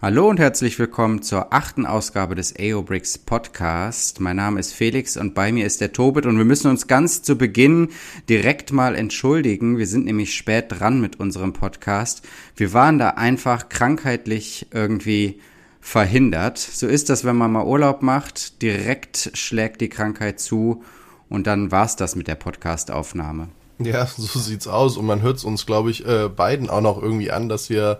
Hallo und herzlich willkommen zur achten Ausgabe des AOBRICS Podcast. Mein Name ist Felix und bei mir ist der Tobit und wir müssen uns ganz zu Beginn direkt mal entschuldigen. Wir sind nämlich spät dran mit unserem Podcast. Wir waren da einfach krankheitlich irgendwie verhindert. So ist das, wenn man mal Urlaub macht. Direkt schlägt die Krankheit zu und dann war's das mit der Podcastaufnahme. Ja, so sieht's aus. Und man hört es uns, glaube ich, äh, beiden auch noch irgendwie an, dass wir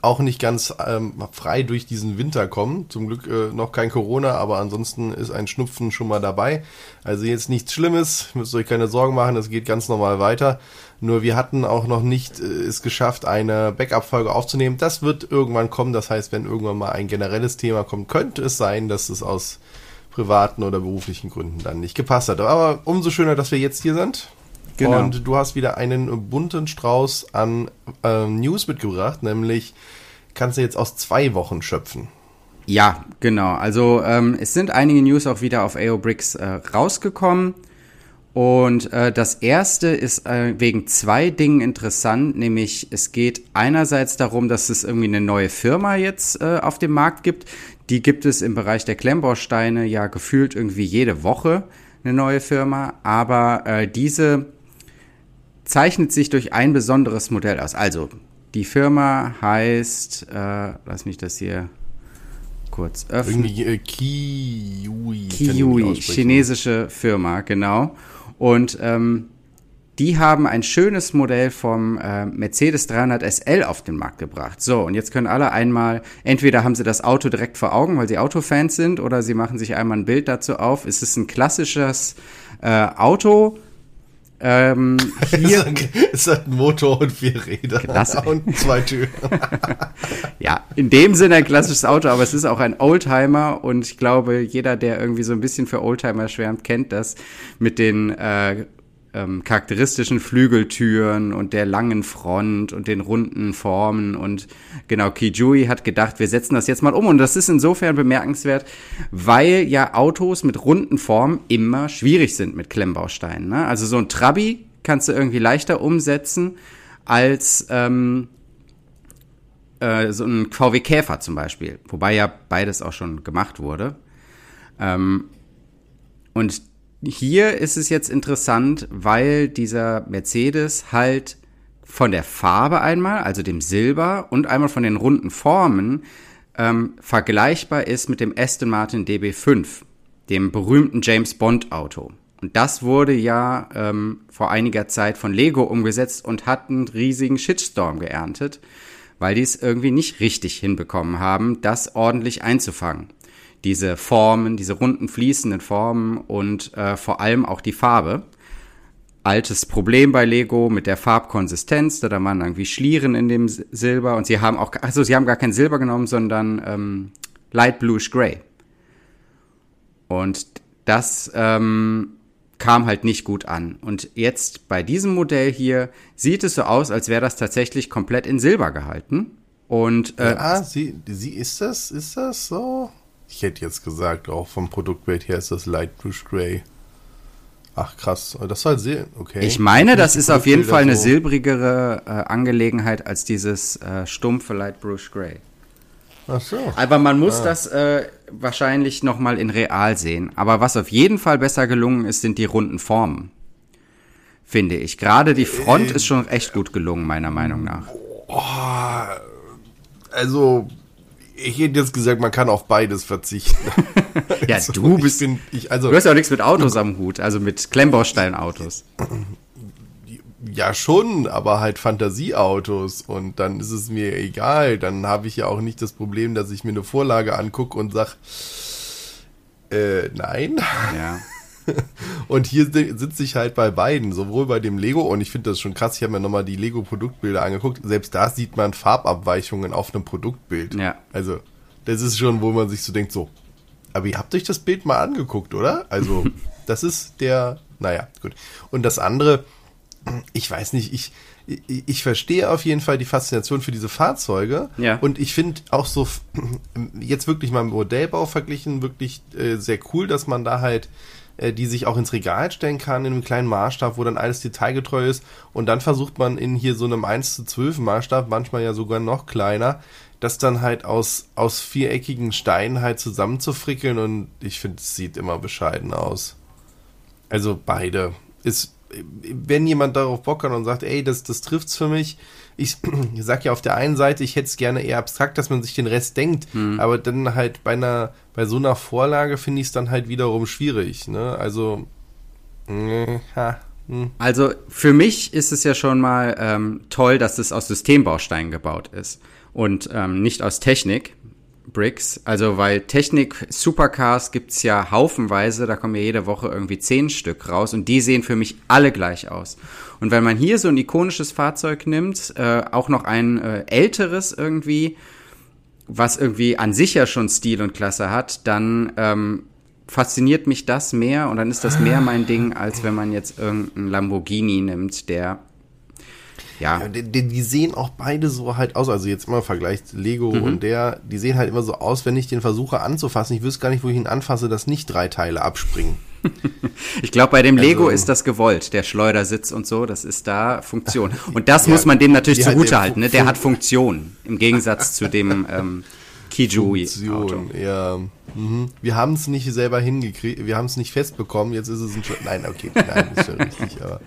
auch nicht ganz ähm, frei durch diesen Winter kommen. Zum Glück äh, noch kein Corona, aber ansonsten ist ein Schnupfen schon mal dabei. Also jetzt nichts Schlimmes, müsst euch keine Sorgen machen, das geht ganz normal weiter. Nur wir hatten auch noch nicht äh, es geschafft, eine Backup-Folge aufzunehmen. Das wird irgendwann kommen. Das heißt, wenn irgendwann mal ein generelles Thema kommt, könnte es sein, dass es aus privaten oder beruflichen Gründen dann nicht gepasst hat. Aber umso schöner, dass wir jetzt hier sind. Genau. Und du hast wieder einen bunten Strauß an äh, News mitgebracht, nämlich kannst du jetzt aus zwei Wochen schöpfen. Ja, genau. Also ähm, es sind einige News auch wieder auf AO Bricks äh, rausgekommen. Und äh, das erste ist äh, wegen zwei Dingen interessant, nämlich es geht einerseits darum, dass es irgendwie eine neue Firma jetzt äh, auf dem Markt gibt. Die gibt es im Bereich der Klemmbausteine ja gefühlt irgendwie jede Woche eine neue Firma, aber äh, diese zeichnet sich durch ein besonderes Modell aus. Also, die Firma heißt, äh, lass mich das hier kurz öffnen. Irgendwie äh, Kiwi. Kiwi, chinesische Firma, genau. Und ähm, die haben ein schönes Modell vom äh, Mercedes 300 SL auf den Markt gebracht. So, und jetzt können alle einmal, entweder haben sie das Auto direkt vor Augen, weil sie Autofans sind, oder sie machen sich einmal ein Bild dazu auf. Es ist ein klassisches äh, Auto ähm, hier es hat einen Motor und vier Räder Klasse. und zwei Türen. ja, in dem Sinne ein klassisches Auto, aber es ist auch ein Oldtimer und ich glaube, jeder, der irgendwie so ein bisschen für Oldtimer schwärmt, kennt das mit den äh, ähm, charakteristischen Flügeltüren und der langen Front und den runden Formen. Und genau, Kijui hat gedacht, wir setzen das jetzt mal um. Und das ist insofern bemerkenswert, weil ja Autos mit runden Formen immer schwierig sind mit Klemmbausteinen. Ne? Also so ein Trabi kannst du irgendwie leichter umsetzen als ähm, äh, so ein VW Käfer zum Beispiel. Wobei ja beides auch schon gemacht wurde. Ähm, und hier ist es jetzt interessant, weil dieser Mercedes halt von der Farbe einmal, also dem Silber und einmal von den runden Formen ähm, vergleichbar ist mit dem Aston Martin DB5, dem berühmten James Bond Auto. Und das wurde ja ähm, vor einiger Zeit von Lego umgesetzt und hat einen riesigen Shitstorm geerntet, weil die es irgendwie nicht richtig hinbekommen haben, das ordentlich einzufangen diese Formen, diese runden fließenden Formen und äh, vor allem auch die Farbe. Altes Problem bei Lego mit der Farbkonsistenz, da man irgendwie Schlieren in dem Silber und sie haben auch, also sie haben gar kein Silber genommen, sondern ähm, Light Bluish Gray. Und das ähm, kam halt nicht gut an. Und jetzt bei diesem Modell hier sieht es so aus, als wäre das tatsächlich komplett in Silber gehalten. Und äh, ja, sie, sie ist das, ist das so? Ich hätte jetzt gesagt, auch vom Produktbild her ist das Light Bluish Gray. Ach krass, das soll sehr okay. Ich meine, das ist auf jeden Fall eine so silbrigere äh, Angelegenheit als dieses äh, stumpfe Light Bluish Gray. Ach so. Aber man muss ah. das äh, wahrscheinlich noch mal in real sehen. Aber was auf jeden Fall besser gelungen ist, sind die runden Formen. Finde ich. Gerade die Front äh, ist schon echt gut gelungen, meiner Meinung nach. Oh, also ich hätte jetzt gesagt, man kann auf beides verzichten. ja, also, du bist. Bin, ich, also, du hast ja auch nichts mit Autos am Hut, also mit Klemmbausteinautos. Ja, schon, aber halt Fantasieautos. Und dann ist es mir egal. Dann habe ich ja auch nicht das Problem, dass ich mir eine Vorlage angucke und sage, äh, nein. Ja. und hier sitze ich halt bei beiden, sowohl bei dem Lego, und ich finde das schon krass, ich habe mir nochmal die Lego-Produktbilder angeguckt, selbst da sieht man Farbabweichungen auf einem Produktbild. Ja. Also, das ist schon, wo man sich so denkt, so, aber ihr habt euch das Bild mal angeguckt, oder? Also, das ist der, naja, gut. Und das andere, ich weiß nicht, ich, ich, ich verstehe auf jeden Fall die Faszination für diese Fahrzeuge. Ja. Und ich finde auch so, jetzt wirklich mal Modellbau verglichen, wirklich äh, sehr cool, dass man da halt äh, die sich auch ins Regal stellen kann in einem kleinen Maßstab, wo dann alles detailgetreu ist. Und dann versucht man in hier so einem 1 zu 12 Maßstab, manchmal ja sogar noch kleiner, das dann halt aus, aus viereckigen Steinen halt zusammenzufrickeln und ich finde, es sieht immer bescheiden aus. Also beide. Ist, wenn jemand darauf Bock hat und sagt, ey, das, das trifft's für mich, ich, sag ja auf der einen Seite, ich hätte es gerne eher abstrakt, dass man sich den Rest denkt, mhm. aber dann halt bei einer, bei so einer Vorlage finde ich es dann halt wiederum schwierig, ne? Also, mh, ha, hm. Also für mich ist es ja schon mal ähm, toll, dass es aus Systembausteinen gebaut ist und ähm, nicht aus Technik. Bricks, also weil Technik Supercars gibt's ja haufenweise, da kommen ja jede Woche irgendwie zehn Stück raus und die sehen für mich alle gleich aus. Und wenn man hier so ein ikonisches Fahrzeug nimmt, äh, auch noch ein äh, älteres irgendwie, was irgendwie an sich ja schon Stil und Klasse hat, dann ähm, fasziniert mich das mehr und dann ist das mehr mein Ding, als wenn man jetzt irgendeinen Lamborghini nimmt, der ja. ja die, die, sehen auch beide so halt aus. Also jetzt immer vergleicht Lego mhm. und der, die sehen halt immer so aus, wenn ich den versuche anzufassen. Ich wüsste gar nicht, wo ich ihn anfasse, dass nicht drei Teile abspringen. ich glaube, bei dem also, Lego ist das gewollt, der Schleudersitz und so, das ist da Funktion. Und das ja, muss man dem natürlich zugute halten, ne? Der hat Funktion, im Gegensatz zu dem ähm, Kijui-Auto. Ja. Mhm. Wir haben es nicht selber hingekriegt, wir haben es nicht festbekommen, jetzt ist es ein Nein, okay, nein, ist schon richtig, aber.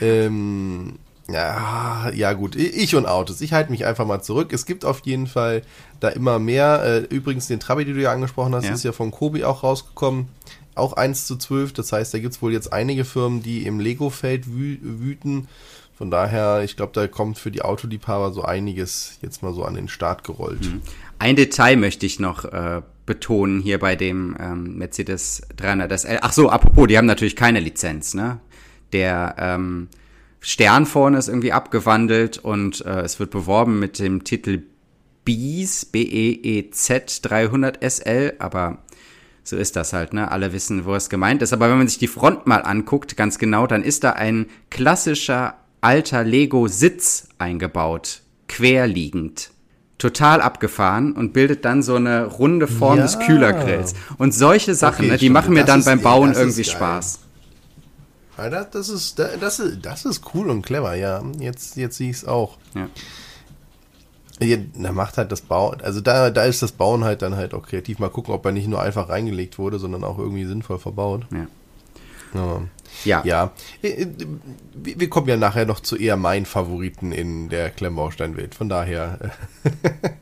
Ähm, ja, ja gut, ich und Autos. Ich halte mich einfach mal zurück. Es gibt auf jeden Fall da immer mehr. Äh, übrigens, den Trabi, den du ja angesprochen hast, ja. ist ja von Kobi auch rausgekommen. Auch 1 zu 12. Das heißt, da gibt es wohl jetzt einige Firmen, die im Lego-Feld wü wüten. Von daher, ich glaube, da kommt für die Autoliebhaber so einiges jetzt mal so an den Start gerollt. Mhm. Ein Detail möchte ich noch äh, betonen hier bei dem ähm, Mercedes 300 SL. Ach so, apropos, die haben natürlich keine Lizenz, ne? Der ähm, Stern vorne ist irgendwie abgewandelt und äh, es wird beworben mit dem Titel Bees, B-E-E-Z 300 SL, aber so ist das halt, ne? Alle wissen, wo es gemeint ist. Aber wenn man sich die Front mal anguckt, ganz genau, dann ist da ein klassischer alter Lego-Sitz eingebaut, querliegend. Total abgefahren und bildet dann so eine runde Form ja. des Kühlergrills. Und solche Sachen, okay, ne, die machen mir dann beim Bauen irgendwie Spaß. Ja, das, ist, das, ist, das ist cool und clever, ja. Jetzt, jetzt sehe ich es auch. Ja. Da macht halt das Bauen, also da, da ist das Bauen halt dann halt auch kreativ. Mal gucken, ob er nicht nur einfach reingelegt wurde, sondern auch irgendwie sinnvoll verbaut. Ja. Ja. ja. ja. Äh, äh, wir kommen ja nachher noch zu eher meinen Favoriten in der Klemmbausteinwelt. Von daher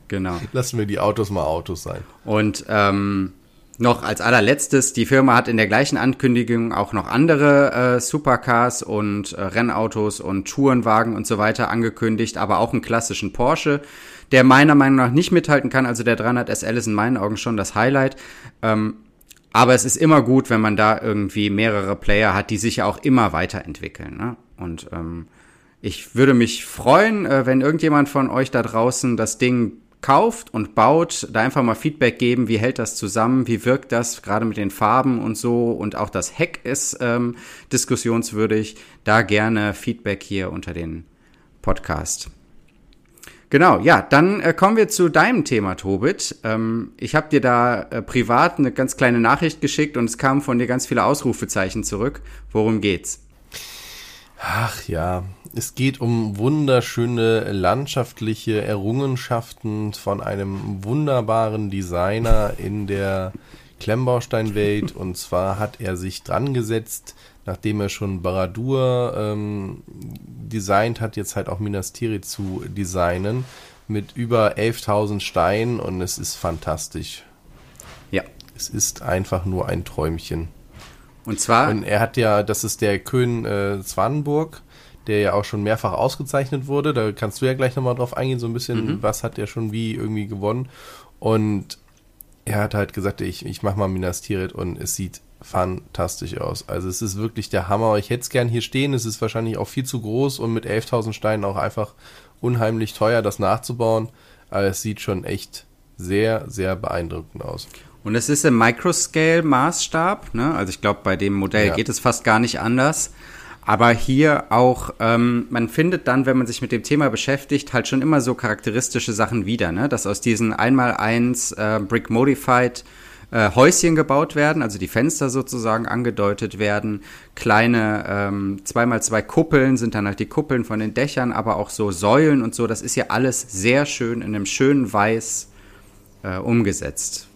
genau. lassen wir die Autos mal Autos sein. Und ähm, noch als allerletztes, die Firma hat in der gleichen Ankündigung auch noch andere äh, Supercars und äh, Rennautos und Tourenwagen und so weiter angekündigt, aber auch einen klassischen Porsche, der meiner Meinung nach nicht mithalten kann. Also der 300 SL ist in meinen Augen schon das Highlight. Ähm, aber es ist immer gut, wenn man da irgendwie mehrere Player hat, die sich ja auch immer weiterentwickeln. Ne? Und ähm, ich würde mich freuen, äh, wenn irgendjemand von euch da draußen das Ding kauft und baut, da einfach mal Feedback geben, wie hält das zusammen, wie wirkt das gerade mit den Farben und so und auch das Heck ist ähm, diskussionswürdig. Da gerne Feedback hier unter den Podcast. Genau, ja, dann äh, kommen wir zu deinem Thema, Tobit. Ähm, ich habe dir da äh, privat eine ganz kleine Nachricht geschickt und es kamen von dir ganz viele Ausrufezeichen zurück. Worum geht's? Ach ja, es geht um wunderschöne landschaftliche Errungenschaften von einem wunderbaren Designer in der Klemmbausteinwelt. Und zwar hat er sich dran gesetzt, nachdem er schon Baradur ähm, designt hat, jetzt halt auch Minas Tirith zu designen mit über 11.000 Steinen und es ist fantastisch. Ja. Es ist einfach nur ein Träumchen. Und zwar. Und er hat ja, das ist der Köhn äh, Zwanenburg der ja auch schon mehrfach ausgezeichnet wurde. Da kannst du ja gleich nochmal drauf eingehen, so ein bisschen, mhm. was hat er schon wie irgendwie gewonnen. Und er hat halt gesagt, ich, ich mach mal Minas Tirith und es sieht fantastisch aus. Also es ist wirklich der Hammer. Ich hätte es gern hier stehen. Es ist wahrscheinlich auch viel zu groß und mit 11.000 Steinen auch einfach unheimlich teuer, das nachzubauen. Aber es sieht schon echt sehr, sehr beeindruckend aus. Und es ist im Microscale-Maßstab. Ne? Also ich glaube, bei dem Modell ja. geht es fast gar nicht anders. Aber hier auch, ähm, man findet dann, wenn man sich mit dem Thema beschäftigt, halt schon immer so charakteristische Sachen wieder, ne? Dass aus diesen 1x1 äh, Brick Modified äh, Häuschen gebaut werden, also die Fenster sozusagen angedeutet werden. Kleine ähm, zweimal zwei Kuppeln sind dann halt die Kuppeln von den Dächern, aber auch so Säulen und so. Das ist ja alles sehr schön in einem schönen Weiß äh, umgesetzt.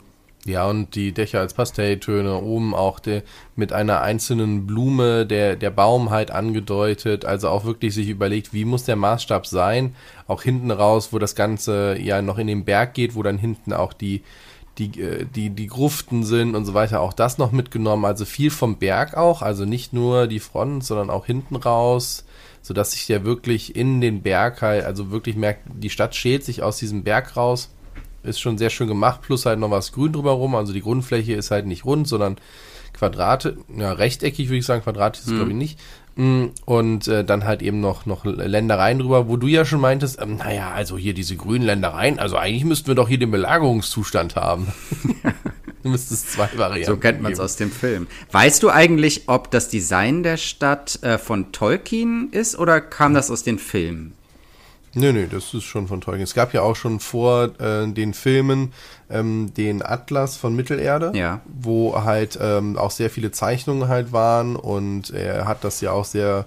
Ja, und die Dächer als Pastelltöne, oben auch de, mit einer einzelnen Blume der, der Baum halt angedeutet, also auch wirklich sich überlegt, wie muss der Maßstab sein, auch hinten raus, wo das Ganze ja noch in den Berg geht, wo dann hinten auch die, die, äh, die, die Gruften sind und so weiter, auch das noch mitgenommen, also viel vom Berg auch, also nicht nur die Front, sondern auch hinten raus, so dass sich der wirklich in den Berg halt, also wirklich merkt, die Stadt schält sich aus diesem Berg raus ist schon sehr schön gemacht, plus halt noch was grün drumherum. Also die Grundfläche ist halt nicht rund, sondern Quadrate, ja, rechteckig würde ich sagen, Quadrat ist es mhm. glaube ich nicht. Mm, und äh, dann halt eben noch, noch Ländereien drüber, wo du ja schon meintest, ähm, naja, also hier diese grünen Ländereien, also eigentlich müssten wir doch hier den Belagerungszustand haben. du müsstest zwei Varianten. So kennt man es aus dem Film. Weißt du eigentlich, ob das Design der Stadt äh, von Tolkien ist oder kam das aus den Filmen? Nö, nö, das ist schon von Tolkien. Es gab ja auch schon vor äh, den Filmen ähm, den Atlas von Mittelerde, ja. wo halt ähm, auch sehr viele Zeichnungen halt waren und er hat das ja auch sehr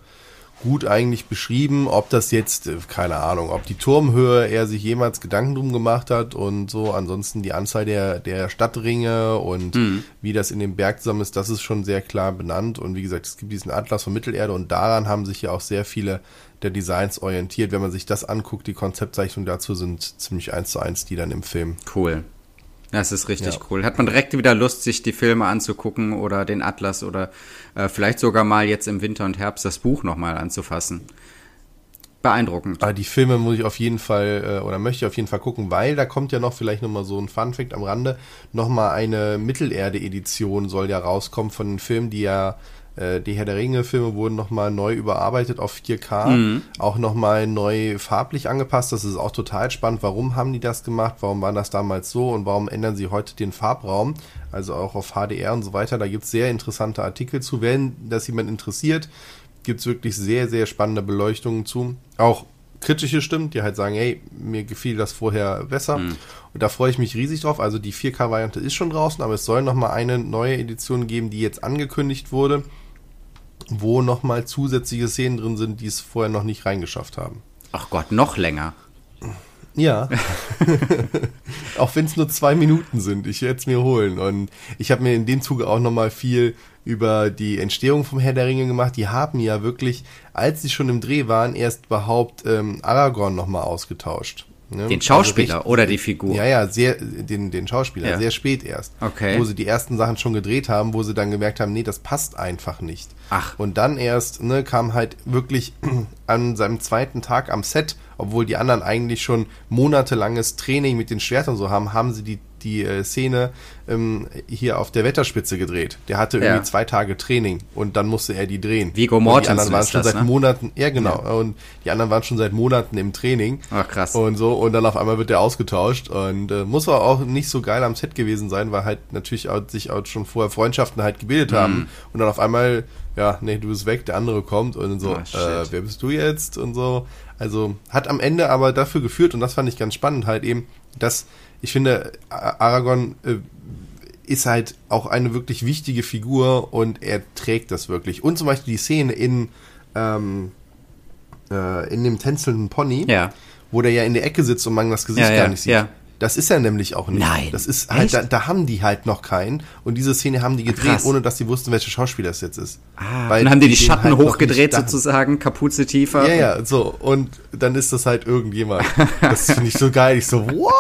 gut eigentlich beschrieben, ob das jetzt, äh, keine Ahnung, ob die Turmhöhe er sich jemals Gedanken drum gemacht hat und so, ansonsten die Anzahl der, der Stadtringe und mhm. wie das in dem Berg zusammen ist, das ist schon sehr klar benannt und wie gesagt, es gibt diesen Atlas von Mittelerde und daran haben sich ja auch sehr viele der Designs orientiert. Wenn man sich das anguckt, die Konzeptzeichnungen dazu sind ziemlich eins zu eins die dann im Film. Cool. Das ist richtig ja. cool. Hat man direkt wieder Lust, sich die Filme anzugucken oder den Atlas oder äh, vielleicht sogar mal jetzt im Winter und Herbst das Buch nochmal anzufassen. Beeindruckend. Aber die Filme muss ich auf jeden Fall äh, oder möchte ich auf jeden Fall gucken, weil da kommt ja noch vielleicht nochmal so ein Funfact am Rande. Nochmal eine Mittelerde-Edition soll ja rauskommen von den Filmen, die ja die Herr der Ringe-Filme wurden nochmal neu überarbeitet auf 4K, mhm. auch nochmal neu farblich angepasst. Das ist auch total spannend. Warum haben die das gemacht? Warum war das damals so? Und warum ändern sie heute den Farbraum? Also auch auf HDR und so weiter. Da gibt es sehr interessante Artikel zu. Wenn das jemand interessiert, gibt es wirklich sehr, sehr spannende Beleuchtungen zu. Auch kritische Stimmen, die halt sagen, hey, mir gefiel das vorher besser. Mhm. Und da freue ich mich riesig drauf. Also die 4K-Variante ist schon draußen, aber es soll nochmal eine neue Edition geben, die jetzt angekündigt wurde wo nochmal zusätzliche Szenen drin sind, die es vorher noch nicht reingeschafft haben. Ach Gott, noch länger. Ja. auch wenn es nur zwei Minuten sind, ich werde es mir holen. Und ich habe mir in dem Zuge auch nochmal viel über die Entstehung vom Herr der Ringe gemacht. Die haben ja wirklich, als sie schon im Dreh waren, erst überhaupt ähm, Aragorn nochmal ausgetauscht. Ne? Den Schauspieler also oder die Figur? Ja, ja, sehr, den, den Schauspieler, ja. sehr spät erst. Okay. Wo sie die ersten Sachen schon gedreht haben, wo sie dann gemerkt haben, nee, das passt einfach nicht. Ach. Und dann erst, ne, kam halt wirklich an seinem zweiten Tag am Set, obwohl die anderen eigentlich schon monatelanges Training mit den Schwertern so haben, haben sie die die äh, Szene ähm, hier auf der Wetterspitze gedreht. Der hatte irgendwie ja. zwei Tage Training und dann musste er die drehen. Vigo Mortensen Die anderen waren schon das, seit ne? Monaten, ja genau, ja. und die anderen waren schon seit Monaten im Training. Ach krass. Und so und dann auf einmal wird der ausgetauscht und äh, muss aber auch nicht so geil am Set gewesen sein, weil halt natürlich auch, sich auch schon vorher Freundschaften halt gebildet mhm. haben und dann auf einmal ja, nee, du bist weg, der andere kommt und so, oh, äh, wer bist du jetzt und so. Also hat am Ende aber dafür geführt und das fand ich ganz spannend halt eben, dass ich finde, Aragorn äh, ist halt auch eine wirklich wichtige Figur und er trägt das wirklich. Und zum Beispiel die Szene in, ähm, äh, in dem tänzelnden Pony, ja. wo der ja in der Ecke sitzt und man das Gesicht ja, gar nicht sieht. Das ist er nämlich auch nicht. Nein. Das ist halt, da, da, haben die halt noch keinen. Und diese Szene haben die gedreht, Krass. ohne dass sie wussten, welcher Schauspieler es jetzt ist. Ah, Weil dann haben die die Schatten halt hochgedreht sozusagen, Kapuze tiefer. Ja, ja, so. Und dann ist das halt irgendjemand. Das finde ich so geil. Ich so, what?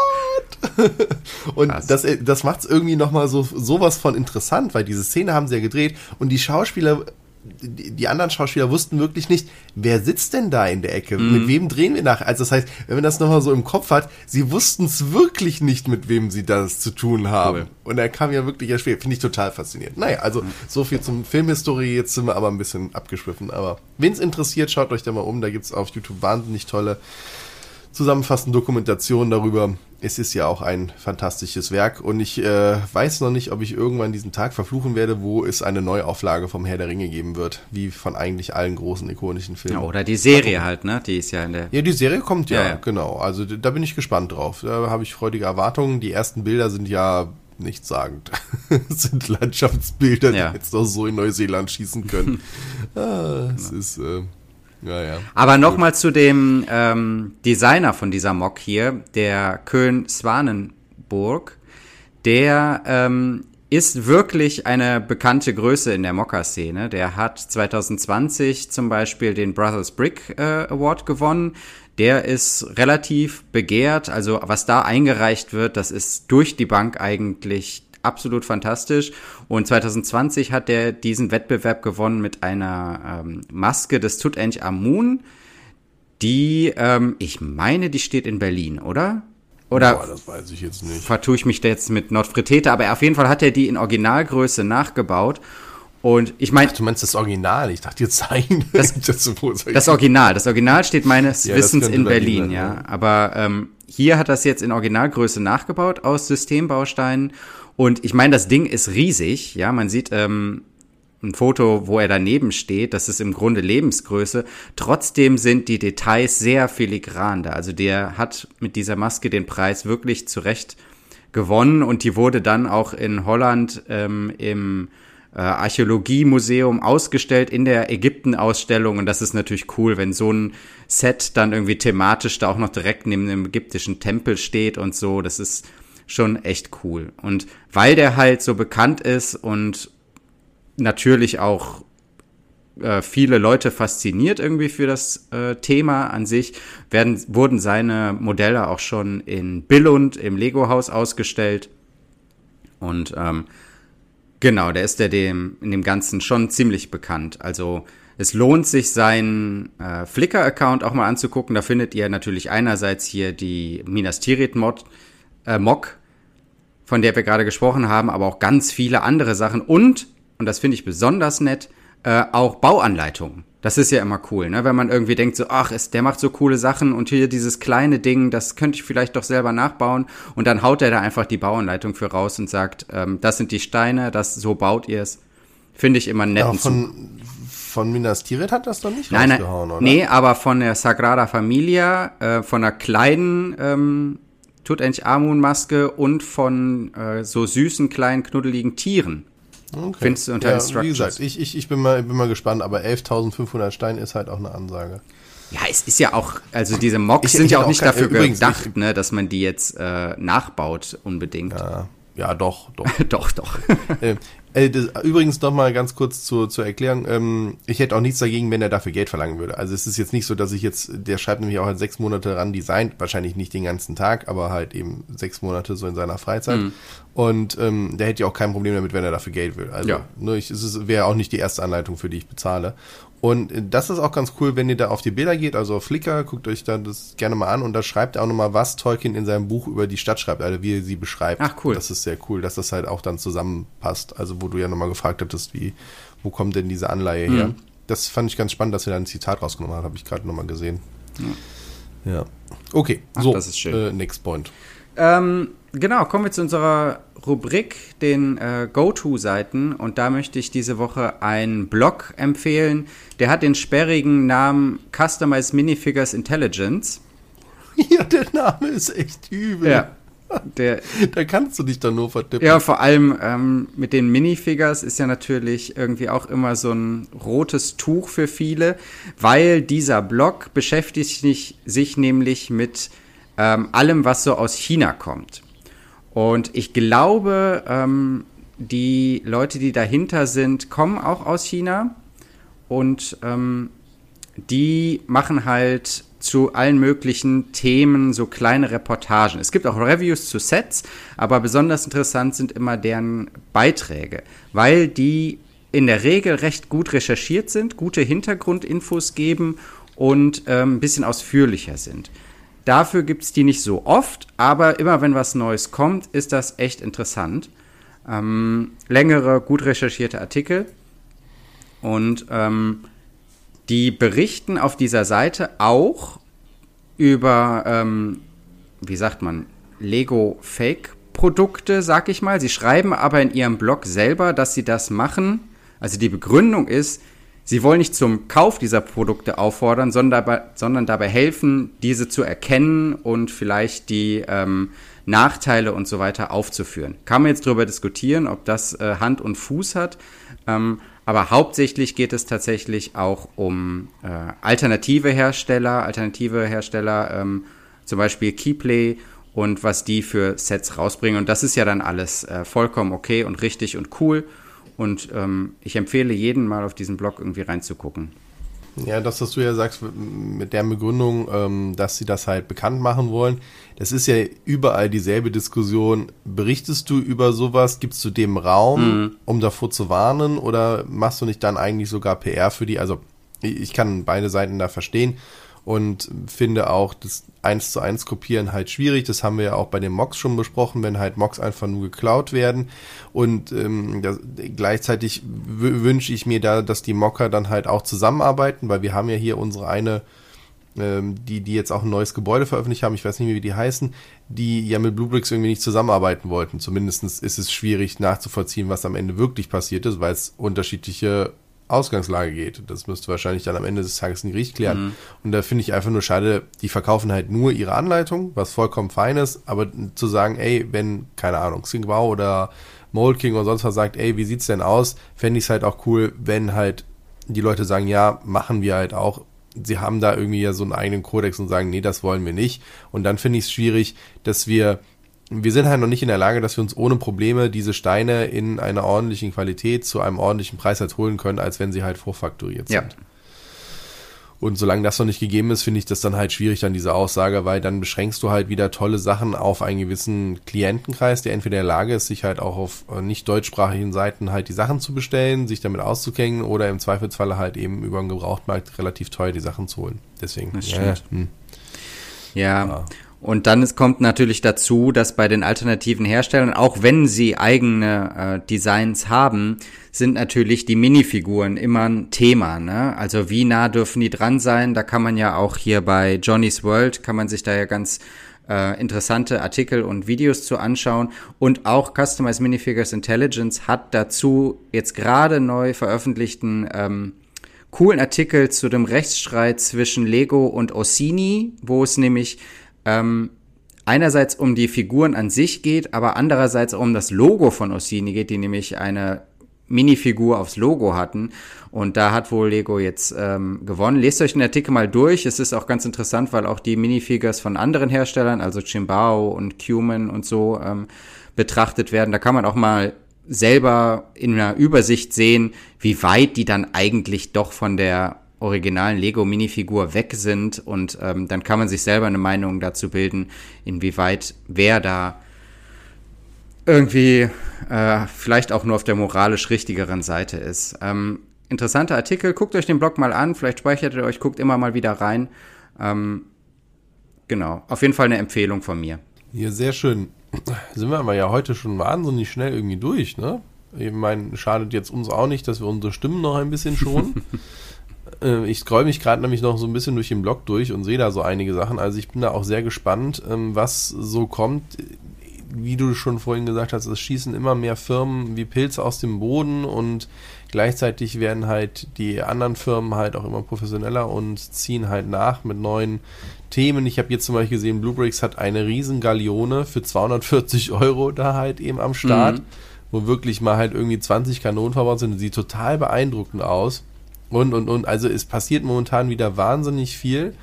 und Krass. das, das macht es irgendwie nochmal so, sowas von interessant, weil diese Szene haben sie ja gedreht und die Schauspieler die anderen Schauspieler wussten wirklich nicht, wer sitzt denn da in der Ecke? Mhm. Mit wem drehen wir nach? Also das heißt, wenn man das nochmal so im Kopf hat, sie wussten es wirklich nicht, mit wem sie das zu tun haben. Cool. Und er kam ja wirklich erst Finde ich total faszinierend. Naja, also mhm. so viel zum Filmhistorie. Jetzt sind wir aber ein bisschen abgeschwiffen. Aber wen es interessiert, schaut euch da mal um. Da gibt es auf YouTube wahnsinnig tolle zusammenfassende Dokumentation darüber, es ist ja auch ein fantastisches Werk und ich äh, weiß noch nicht, ob ich irgendwann diesen Tag verfluchen werde, wo es eine Neuauflage vom Herr der Ringe geben wird, wie von eigentlich allen großen ikonischen Filmen. Ja, oder die Serie halt, ne? Die ist ja in der. Ja, die Serie kommt ja, ja, ja. genau. Also da bin ich gespannt drauf. Da habe ich freudige Erwartungen. Die ersten Bilder sind ja nichtssagend. Sind Landschaftsbilder, Ja. die jetzt auch so in Neuseeland schießen können. ah, es ist, äh, ja, ja. Aber nochmal zu dem ähm, Designer von dieser Mock hier, der Köln Swanenburg. Der ähm, ist wirklich eine bekannte Größe in der Mocker-Szene. Der hat 2020 zum Beispiel den Brothers Brick äh, Award gewonnen. Der ist relativ begehrt. Also was da eingereicht wird, das ist durch die Bank eigentlich absolut fantastisch. Und 2020 hat er diesen Wettbewerb gewonnen mit einer ähm, Maske des Tutanchamun. Die, ähm, ich meine, die steht in Berlin, oder? Oder Boah, das weiß ich jetzt nicht. vertue ich mich da jetzt mit Nordfritete, aber auf jeden Fall hat er die in Originalgröße nachgebaut. Und ich meine, Du meinst das Original? Ich dachte jetzt sein. Das- das Original, das Original steht meines Ja, das Wissens in Berlin Berlin, ja. ja. Aber ähm, hier hat das jetzt in Originalgröße nachgebaut aus Systembausteinen. Und ich meine, das Ding ist riesig, ja. Man sieht ähm, ein Foto, wo er daneben steht. Das ist im Grunde Lebensgröße. Trotzdem sind die Details sehr filigran da. Also der hat mit dieser Maske den Preis wirklich zurecht gewonnen und die wurde dann auch in Holland ähm, im äh, Archäologiemuseum ausgestellt in der Ägypten-Ausstellung und das ist natürlich cool, wenn so ein Set dann irgendwie thematisch da auch noch direkt neben dem ägyptischen Tempel steht und so. Das ist schon echt cool. Und weil der halt so bekannt ist und natürlich auch äh, viele Leute fasziniert irgendwie für das äh, Thema an sich, werden, wurden seine Modelle auch schon in Billund im Lego-Haus ausgestellt. Und ähm, genau, der ist der dem in dem Ganzen schon ziemlich bekannt. Also es lohnt sich, seinen äh, Flickr-Account auch mal anzugucken. Da findet ihr natürlich einerseits hier die Minas Tirith Mod, äh, Mock, von der wir gerade gesprochen haben, aber auch ganz viele andere Sachen und, und das finde ich besonders nett, äh, auch Bauanleitungen. Das ist ja immer cool, ne? Wenn man irgendwie denkt, so, ach, ist, der macht so coole Sachen und hier dieses kleine Ding, das könnte ich vielleicht doch selber nachbauen. Und dann haut er da einfach die Bauanleitung für raus und sagt, ähm, das sind die Steine, das so baut ihr es. Finde ich immer nett. Ja, von, von Minas Tirith hat das doch nicht Nein, nein, rausgehauen, oder? nee, aber von der Sagrada Familia, äh, von einer kleinen ähm, Tutanchamun-Maske und von äh, so süßen, kleinen, knuddeligen Tieren. Okay. Findest du unter ja, Instructions. Wie gesagt, ich, ich, ich bin, mal, bin mal gespannt, aber 11.500 Stein ist halt auch eine Ansage. Ja, es ist ja auch, also diese Mocks Ich- sind ja auch auch nicht kein- dafür gedacht, ich- ne, dass man die jetzt äh, nachbaut unbedingt. Ja, ja doch, doch. doch, doch. Äh, das, übrigens noch mal ganz kurz zur, zur Erklärung. Ähm, ich hätte auch nichts dagegen, wenn er dafür Geld verlangen würde. Also es ist jetzt nicht so, dass ich jetzt, der schreibt nämlich auch halt sechs Monate ran designt, wahrscheinlich nicht den ganzen Tag, aber halt eben sechs Monate so in seiner Freizeit. Mhm. Und ähm, der hätte ja auch kein Problem damit, wenn er dafür Geld will. Also Ja. ne, ich, es wäre auch nicht die erste Anleitung, für die ich bezahle. Und äh, das ist auch ganz cool, wenn ihr da auf die Bilder geht, also auf Flickr, guckt euch da das gerne mal an und da schreibt er auch nochmal, was Tolkien in seinem Buch über die Stadt schreibt, also wie er sie beschreibt. Ach, cool. Das ist sehr cool, dass das halt auch dann zusammenpasst. Also wo du ja nochmal gefragt hattest, wie, wo kommt denn diese Anleihe her? Mhm. Das fand ich ganz spannend, dass er da ein Zitat rausgenommen hat, habe ich gerade nochmal gesehen. Ja. Okay, Ach, so, das ist schön. Äh, next point. Ähm, genau, kommen wir zu unserer Rubrik, den äh, Go-To-Seiten. Und da möchte ich diese Woche einen Blog empfehlen. Der hat den sperrigen Namen Customized Minifigures Intelligence. Ja, der Name ist echt übel. Der, Da kannst du dich dann nur vertippen. ja, vor allem ähm, mit den Minifigures ist ja natürlich irgendwie auch immer so ein rotes Tuch für viele, weil dieser Blog beschäftigt sich, sich nämlich mit ähm, allem, was so aus China kommt. Und ich glaube, ähm, die Leute, die dahinter sind, kommen auch aus China und ähm, die machen halt zu allen möglichen Themen so kleine Reportagen. Es gibt auch Reviews zu Sets, aber besonders interessant sind immer deren Beiträge, weil die in der Regel recht gut recherchiert sind, gute Hintergrundinfos geben und ähm, ein bisschen ausführlicher sind. Dafür gibt's die nicht so oft, aber immer wenn was Neues kommt, ist das echt interessant. Ähm, längere, gut recherchierte Artikel. Und ähm, die berichten auf dieser Seite auch über, ähm, wie sagt man, Lego-Fake-Produkte, sag ich mal. Sie schreiben aber in ihrem Blog selber, dass sie das machen. Also die Begründung ist, Sie wollen nicht zum Kauf dieser Produkte auffordern, sondern dabei, sondern dabei helfen, diese zu erkennen und vielleicht die ähm, Nachteile und so weiter aufzuführen. Kann man jetzt darüber diskutieren, ob das äh, Hand und Fuß hat, ähm, aber hauptsächlich geht es tatsächlich auch um äh, alternative Hersteller, alternative Hersteller, ähm, zum Beispiel Keyplay und was die für Sets rausbringen. Und das ist ja dann alles äh, vollkommen okay und richtig und cool. Und ähm, ich empfehle jeden mal auf diesen Blog irgendwie reinzugucken. Ja, das, was du ja sagst, mit der Begründung, ähm, dass sie das halt bekannt machen wollen, das ist ja überall dieselbe Diskussion. Berichtest du über sowas, gibst du dem Raum, mhm. um davor zu warnen, oder machst du nicht dann eigentlich sogar PR für die? Also, ich kann beide Seiten da verstehen und finde auch das eins zu eins kopieren halt schwierig. Das haben wir ja auch bei den Mocks schon besprochen, wenn halt Mocks einfach nur geklaut werden. Und ähm, das, gleichzeitig wünsche ich mir da, dass die Mocker dann halt auch zusammenarbeiten, weil wir haben ja hier unsere eine ähm, die, die jetzt auch ein neues Gebäude veröffentlicht haben, ich weiß nicht mehr, wie die heißen, die ja mit Bluebricks irgendwie nicht zusammenarbeiten wollten. Zumindest ist es schwierig nachzuvollziehen, was am Ende wirklich passiert ist, weil es unterschiedliche Ausgangslage geht. Das müsste wahrscheinlich dann am Ende des Tages ein Gericht klären. Mhm. Und da finde ich einfach nur schade, die verkaufen halt nur ihre Anleitung, was vollkommen fein ist, aber zu sagen, ey, wenn, keine Ahnung, Xingbao oder Mold King oder sonst was sagt, ey, wie sieht's denn aus, fände ich es halt auch cool, wenn halt die Leute sagen, ja, machen wir halt auch. Sie haben da irgendwie ja so einen eigenen Kodex und sagen, nee, das wollen wir nicht. Und dann finde ich es schwierig, dass wir wir sind halt noch nicht in der Lage, dass wir uns ohne Probleme diese Steine in einer ordentlichen Qualität zu einem ordentlichen Preis halt holen können, als wenn sie halt vorfakturiert sind. Ja. Und solange das noch nicht gegeben ist, finde ich das dann halt schwierig, dann diese Aussage, weil dann beschränkst du halt wieder tolle Sachen auf einen gewissen Klientenkreis, der entweder in der Lage ist, sich halt auch auf äh, nicht deutschsprachigen Seiten halt die Sachen zu bestellen, sich damit auszukennen oder im Zweifelsfalle halt eben über den Gebrauchtmarkt relativ teuer die Sachen zu holen. Deswegen. Das stimmt. Ja, hm. ja. ja. Und dann es kommt natürlich dazu, dass bei den alternativen Herstellern, auch wenn sie eigene äh, Designs haben, sind natürlich die Minifiguren immer ein Thema. Ne? Also wie nah dürfen die dran sein? Da kann man ja auch hier bei Johnny's World, kann man sich da ja ganz äh, interessante Artikel und Videos zu anschauen. Und auch Customized Minifigures Intelligence hat dazu jetzt gerade neu veröffentlichten ähm, coolen Artikel zu dem Rechtsstreit zwischen Lego und Orsini, wo es nämlich ähm, einerseits um die Figuren an sich geht, aber andererseits auch um das Logo von Orsini geht, die nämlich eine Minifigur aufs Logo hatten. Und da hat wohl Lego jetzt ähm, gewonnen. Lest euch den Artikel mal durch. Es ist auch ganz interessant, weil auch die Minifigures von anderen Herstellern, also Chimbao und Cuman und so, ähm, betrachtet werden. Da kann man auch mal selber in einer Übersicht sehen, wie weit die dann eigentlich doch von der originalen Lego-Minifigur weg sind und ähm, dann kann man sich selber eine Meinung dazu bilden, inwieweit wer da irgendwie äh, vielleicht auch nur auf der moralisch richtigeren Seite ist. Ähm, interessanter Artikel, guckt euch den Blog mal an, vielleicht speichert ihr euch, guckt immer mal wieder rein. Ähm, genau, auf jeden Fall eine Empfehlung von mir. Ja, sehr schön. Sind wir aber ja heute schon wahnsinnig schnell irgendwie durch, ne? Ich meine, schadet jetzt uns auch nicht, dass wir unsere Stimmen noch ein bisschen schonen. Äh, ich scroll mich gerade nämlich noch so ein bisschen durch den Blog durch und sehe da so einige Sachen. Also ich bin da auch sehr gespannt, ähm, was so kommt. Wie du schon vorhin gesagt hast, es schießen immer mehr Firmen wie Pilze aus dem Boden und gleichzeitig werden halt die anderen Firmen halt auch immer professioneller und ziehen halt nach mit neuen Themen. Ich habe jetzt zum Beispiel gesehen, Bluebricks hat eine riesen Galeone für 240 Euro da halt eben am Start, mhm. wo wirklich mal halt irgendwie 20 Kanonen verbaut sind. Sieht total beeindruckend aus. Und, und, und. Also es passiert momentan wieder wahnsinnig viel.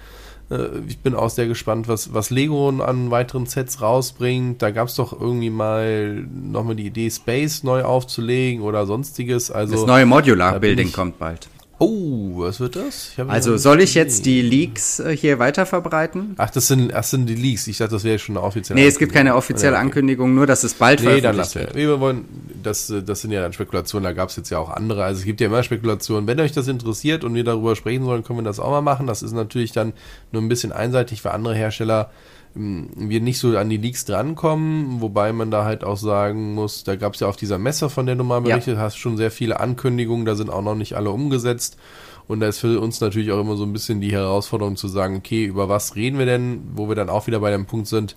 Äh, ich bin auch sehr gespannt, was, was Lego an weiteren Sets rausbringt. Da gab es doch irgendwie mal nochmal die Idee, Space neu aufzulegen oder sonstiges. Also, das neue Modular-Building kommt bald. Oh, was wird das? Also soll ich jetzt die Leaks äh, hier weiter verbreiten? Ach, das sind, das sind die Leaks. Ich dachte, das wäre schon eine offizielle Nee, es gibt keine offizielle okay. Ankündigung, nur dass es bald nee, dann lassen wir. wir wollen, das, das sind ja dann Spekulationen, da gab es jetzt ja auch andere. Also es gibt ja immer Spekulationen. Wenn euch das interessiert und wir darüber sprechen sollen, können wir das auch mal machen. Das ist natürlich dann nur ein bisschen einseitig für andere Hersteller wir nicht so an die Leaks drankommen, wobei man da halt auch sagen muss, da gab es ja auf dieser Messe, von der du mal berichtet ja. hast, schon sehr viele Ankündigungen, da sind auch noch nicht alle umgesetzt. Und da ist für uns natürlich auch immer so ein bisschen die Herausforderung zu sagen, okay, über was reden wir denn, wo wir dann auch wieder bei dem Punkt sind,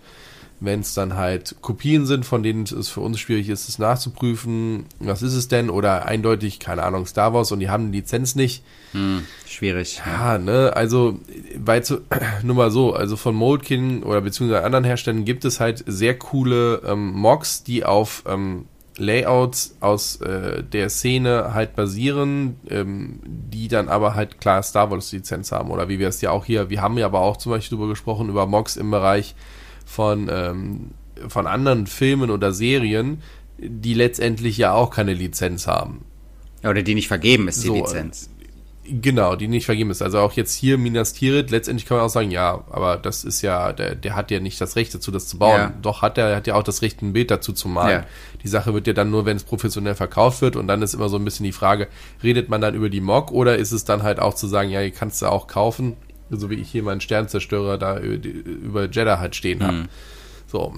wenn es dann halt Kopien sind, von denen es für uns schwierig ist, es nachzuprüfen, was ist es denn? Oder eindeutig, keine Ahnung, Star Wars und die haben die Lizenz nicht. Hm, schwierig. Ja, ne, also, weil zu, nur mal so, also von Moldkin oder beziehungsweise anderen Herstellern gibt es halt sehr coole ähm, Mocks, die auf ähm, Layouts aus äh, der Szene halt basieren, ähm, die dann aber halt klar Star Wars Lizenz haben oder wie wir es ja auch hier, wir haben ja aber auch zum Beispiel darüber gesprochen, über Mocks im Bereich von, ähm, von anderen Filmen oder Serien, die letztendlich ja auch keine Lizenz haben. Oder die nicht vergeben ist, die so, Lizenz. Genau, die nicht vergeben ist. Also auch jetzt hier Minas Tirith, letztendlich kann man auch sagen, ja, aber das ist ja, der, der hat ja nicht das Recht dazu, das zu bauen. Ja. Doch hat er, hat ja auch das Recht, ein Bild dazu zu malen. Ja. Die Sache wird ja dann nur, wenn es professionell verkauft wird und dann ist immer so ein bisschen die Frage, redet man dann über die Mock oder ist es dann halt auch zu sagen, ja, ihr kannst du auch kaufen, so wie ich hier meinen Sternzerstörer da über Jeddah halt stehen habe. Mhm. So,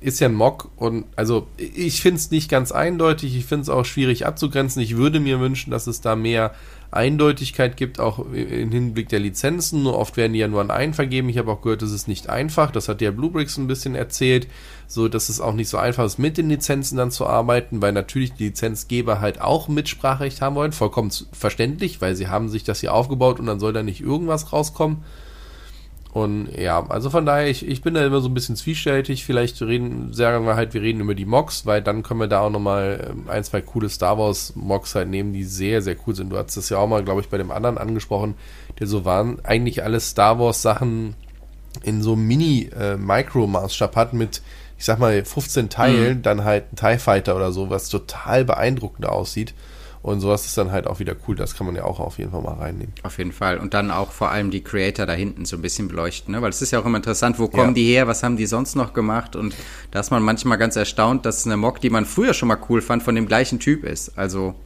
ist ja ein Mock und also ich finde es nicht ganz eindeutig, ich finde es auch schwierig abzugrenzen. Ich würde mir wünschen, dass es da mehr Eindeutigkeit gibt, auch im Hinblick der Lizenzen. Nur oft werden die ja nur an einen vergeben. Ich habe auch gehört, das ist nicht einfach. Das hat der Bluebricks ein bisschen erzählt, so dass es auch nicht so einfach ist, mit den Lizenzen dann zu arbeiten, weil natürlich die Lizenzgeber halt auch Mitspracherecht haben wollen. Vollkommen verständlich, weil sie haben sich das hier aufgebaut und dann soll da nicht irgendwas rauskommen. Und ja, also von daher, ich, ich bin da immer so ein bisschen zwiespältig. Vielleicht reden, sagen wir halt, wir reden über die Mocks, weil dann können wir da auch nochmal ähm, ein, zwei coole Star Wars Mocks halt nehmen, die sehr, sehr cool sind. Du hast das ja auch mal, glaube ich, bei dem anderen angesprochen, der so waren. Eigentlich alle Star Wars Sachen in so Mini-Micro-Maßstab äh, hat mit, ich sag mal, 15 Teilen, mhm. dann halt ein TIE Fighter oder so, was total beeindruckend aussieht. Und sowas ist dann halt auch wieder cool. Das kann man ja auch auf jeden Fall mal reinnehmen. Auf jeden Fall. Und dann auch vor allem die Creator da hinten so ein bisschen beleuchten, ne? Weil es ist ja auch immer interessant, wo kommen ja. die her, was haben die sonst noch gemacht? Und da ist man manchmal ganz erstaunt, dass eine Mock, die man früher schon mal cool fand, von dem gleichen Typ ist. Also,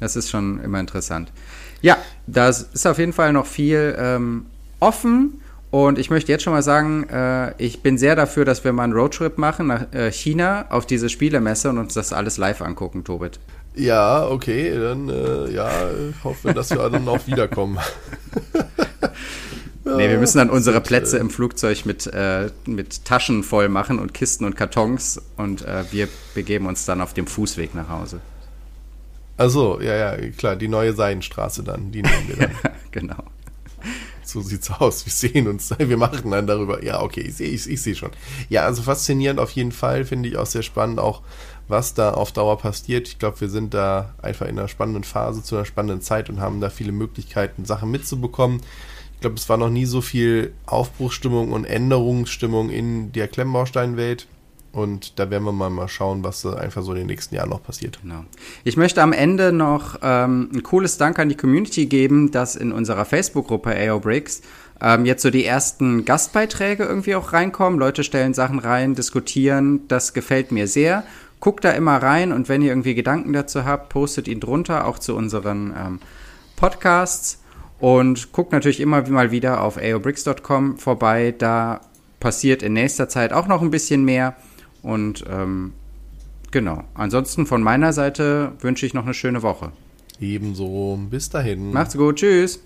das ist schon immer interessant. Ja, da ist auf jeden Fall noch viel ähm, offen. Und ich möchte jetzt schon mal sagen, äh, ich bin sehr dafür, dass wir mal einen Roadtrip machen nach äh, China auf diese Spielemesse und uns das alles live angucken, Tobit. Ja, okay, dann äh, ja, hoffe, dass wir dann auch wiederkommen. Nee, wir müssen dann unsere Plätze im Flugzeug mit, äh, mit Taschen voll machen und Kisten und Kartons und äh, wir begeben uns dann auf dem Fußweg nach Hause. Also ja, ja, klar, die neue Seidenstraße dann, die nehmen wir dann. genau. So sieht's aus. Wir sehen uns, wir machen dann darüber. Ja, okay, ich sehe ich, ich seh schon. Ja, also faszinierend auf jeden Fall, finde ich auch sehr spannend, auch was da auf Dauer passiert. Ich glaube, wir sind da einfach in einer spannenden Phase, zu einer spannenden Zeit und haben da viele Möglichkeiten, Sachen mitzubekommen. Ich glaube, es war noch nie so viel Aufbruchsstimmung und Änderungsstimmung in der Klemmbausteinwelt. Und da werden wir mal, mal schauen, was einfach so in den nächsten Jahren noch passiert. Genau. Ich möchte am Ende noch ähm, ein cooles Dank an die Community geben, dass in unserer Facebook-Gruppe AO Bricks ähm, jetzt so die ersten Gastbeiträge irgendwie auch reinkommen. Leute stellen Sachen rein, diskutieren. Das gefällt mir sehr. Guckt da immer rein und wenn ihr irgendwie Gedanken dazu habt, postet ihn drunter, auch zu unseren ähm, Podcasts. Und guckt natürlich immer mal wieder auf aobricks.com vorbei. Da passiert in nächster Zeit auch noch ein bisschen mehr. Und ähm, genau. Ansonsten von meiner Seite wünsche ich noch eine schöne Woche. Ebenso. Bis dahin. Macht's gut. Tschüss.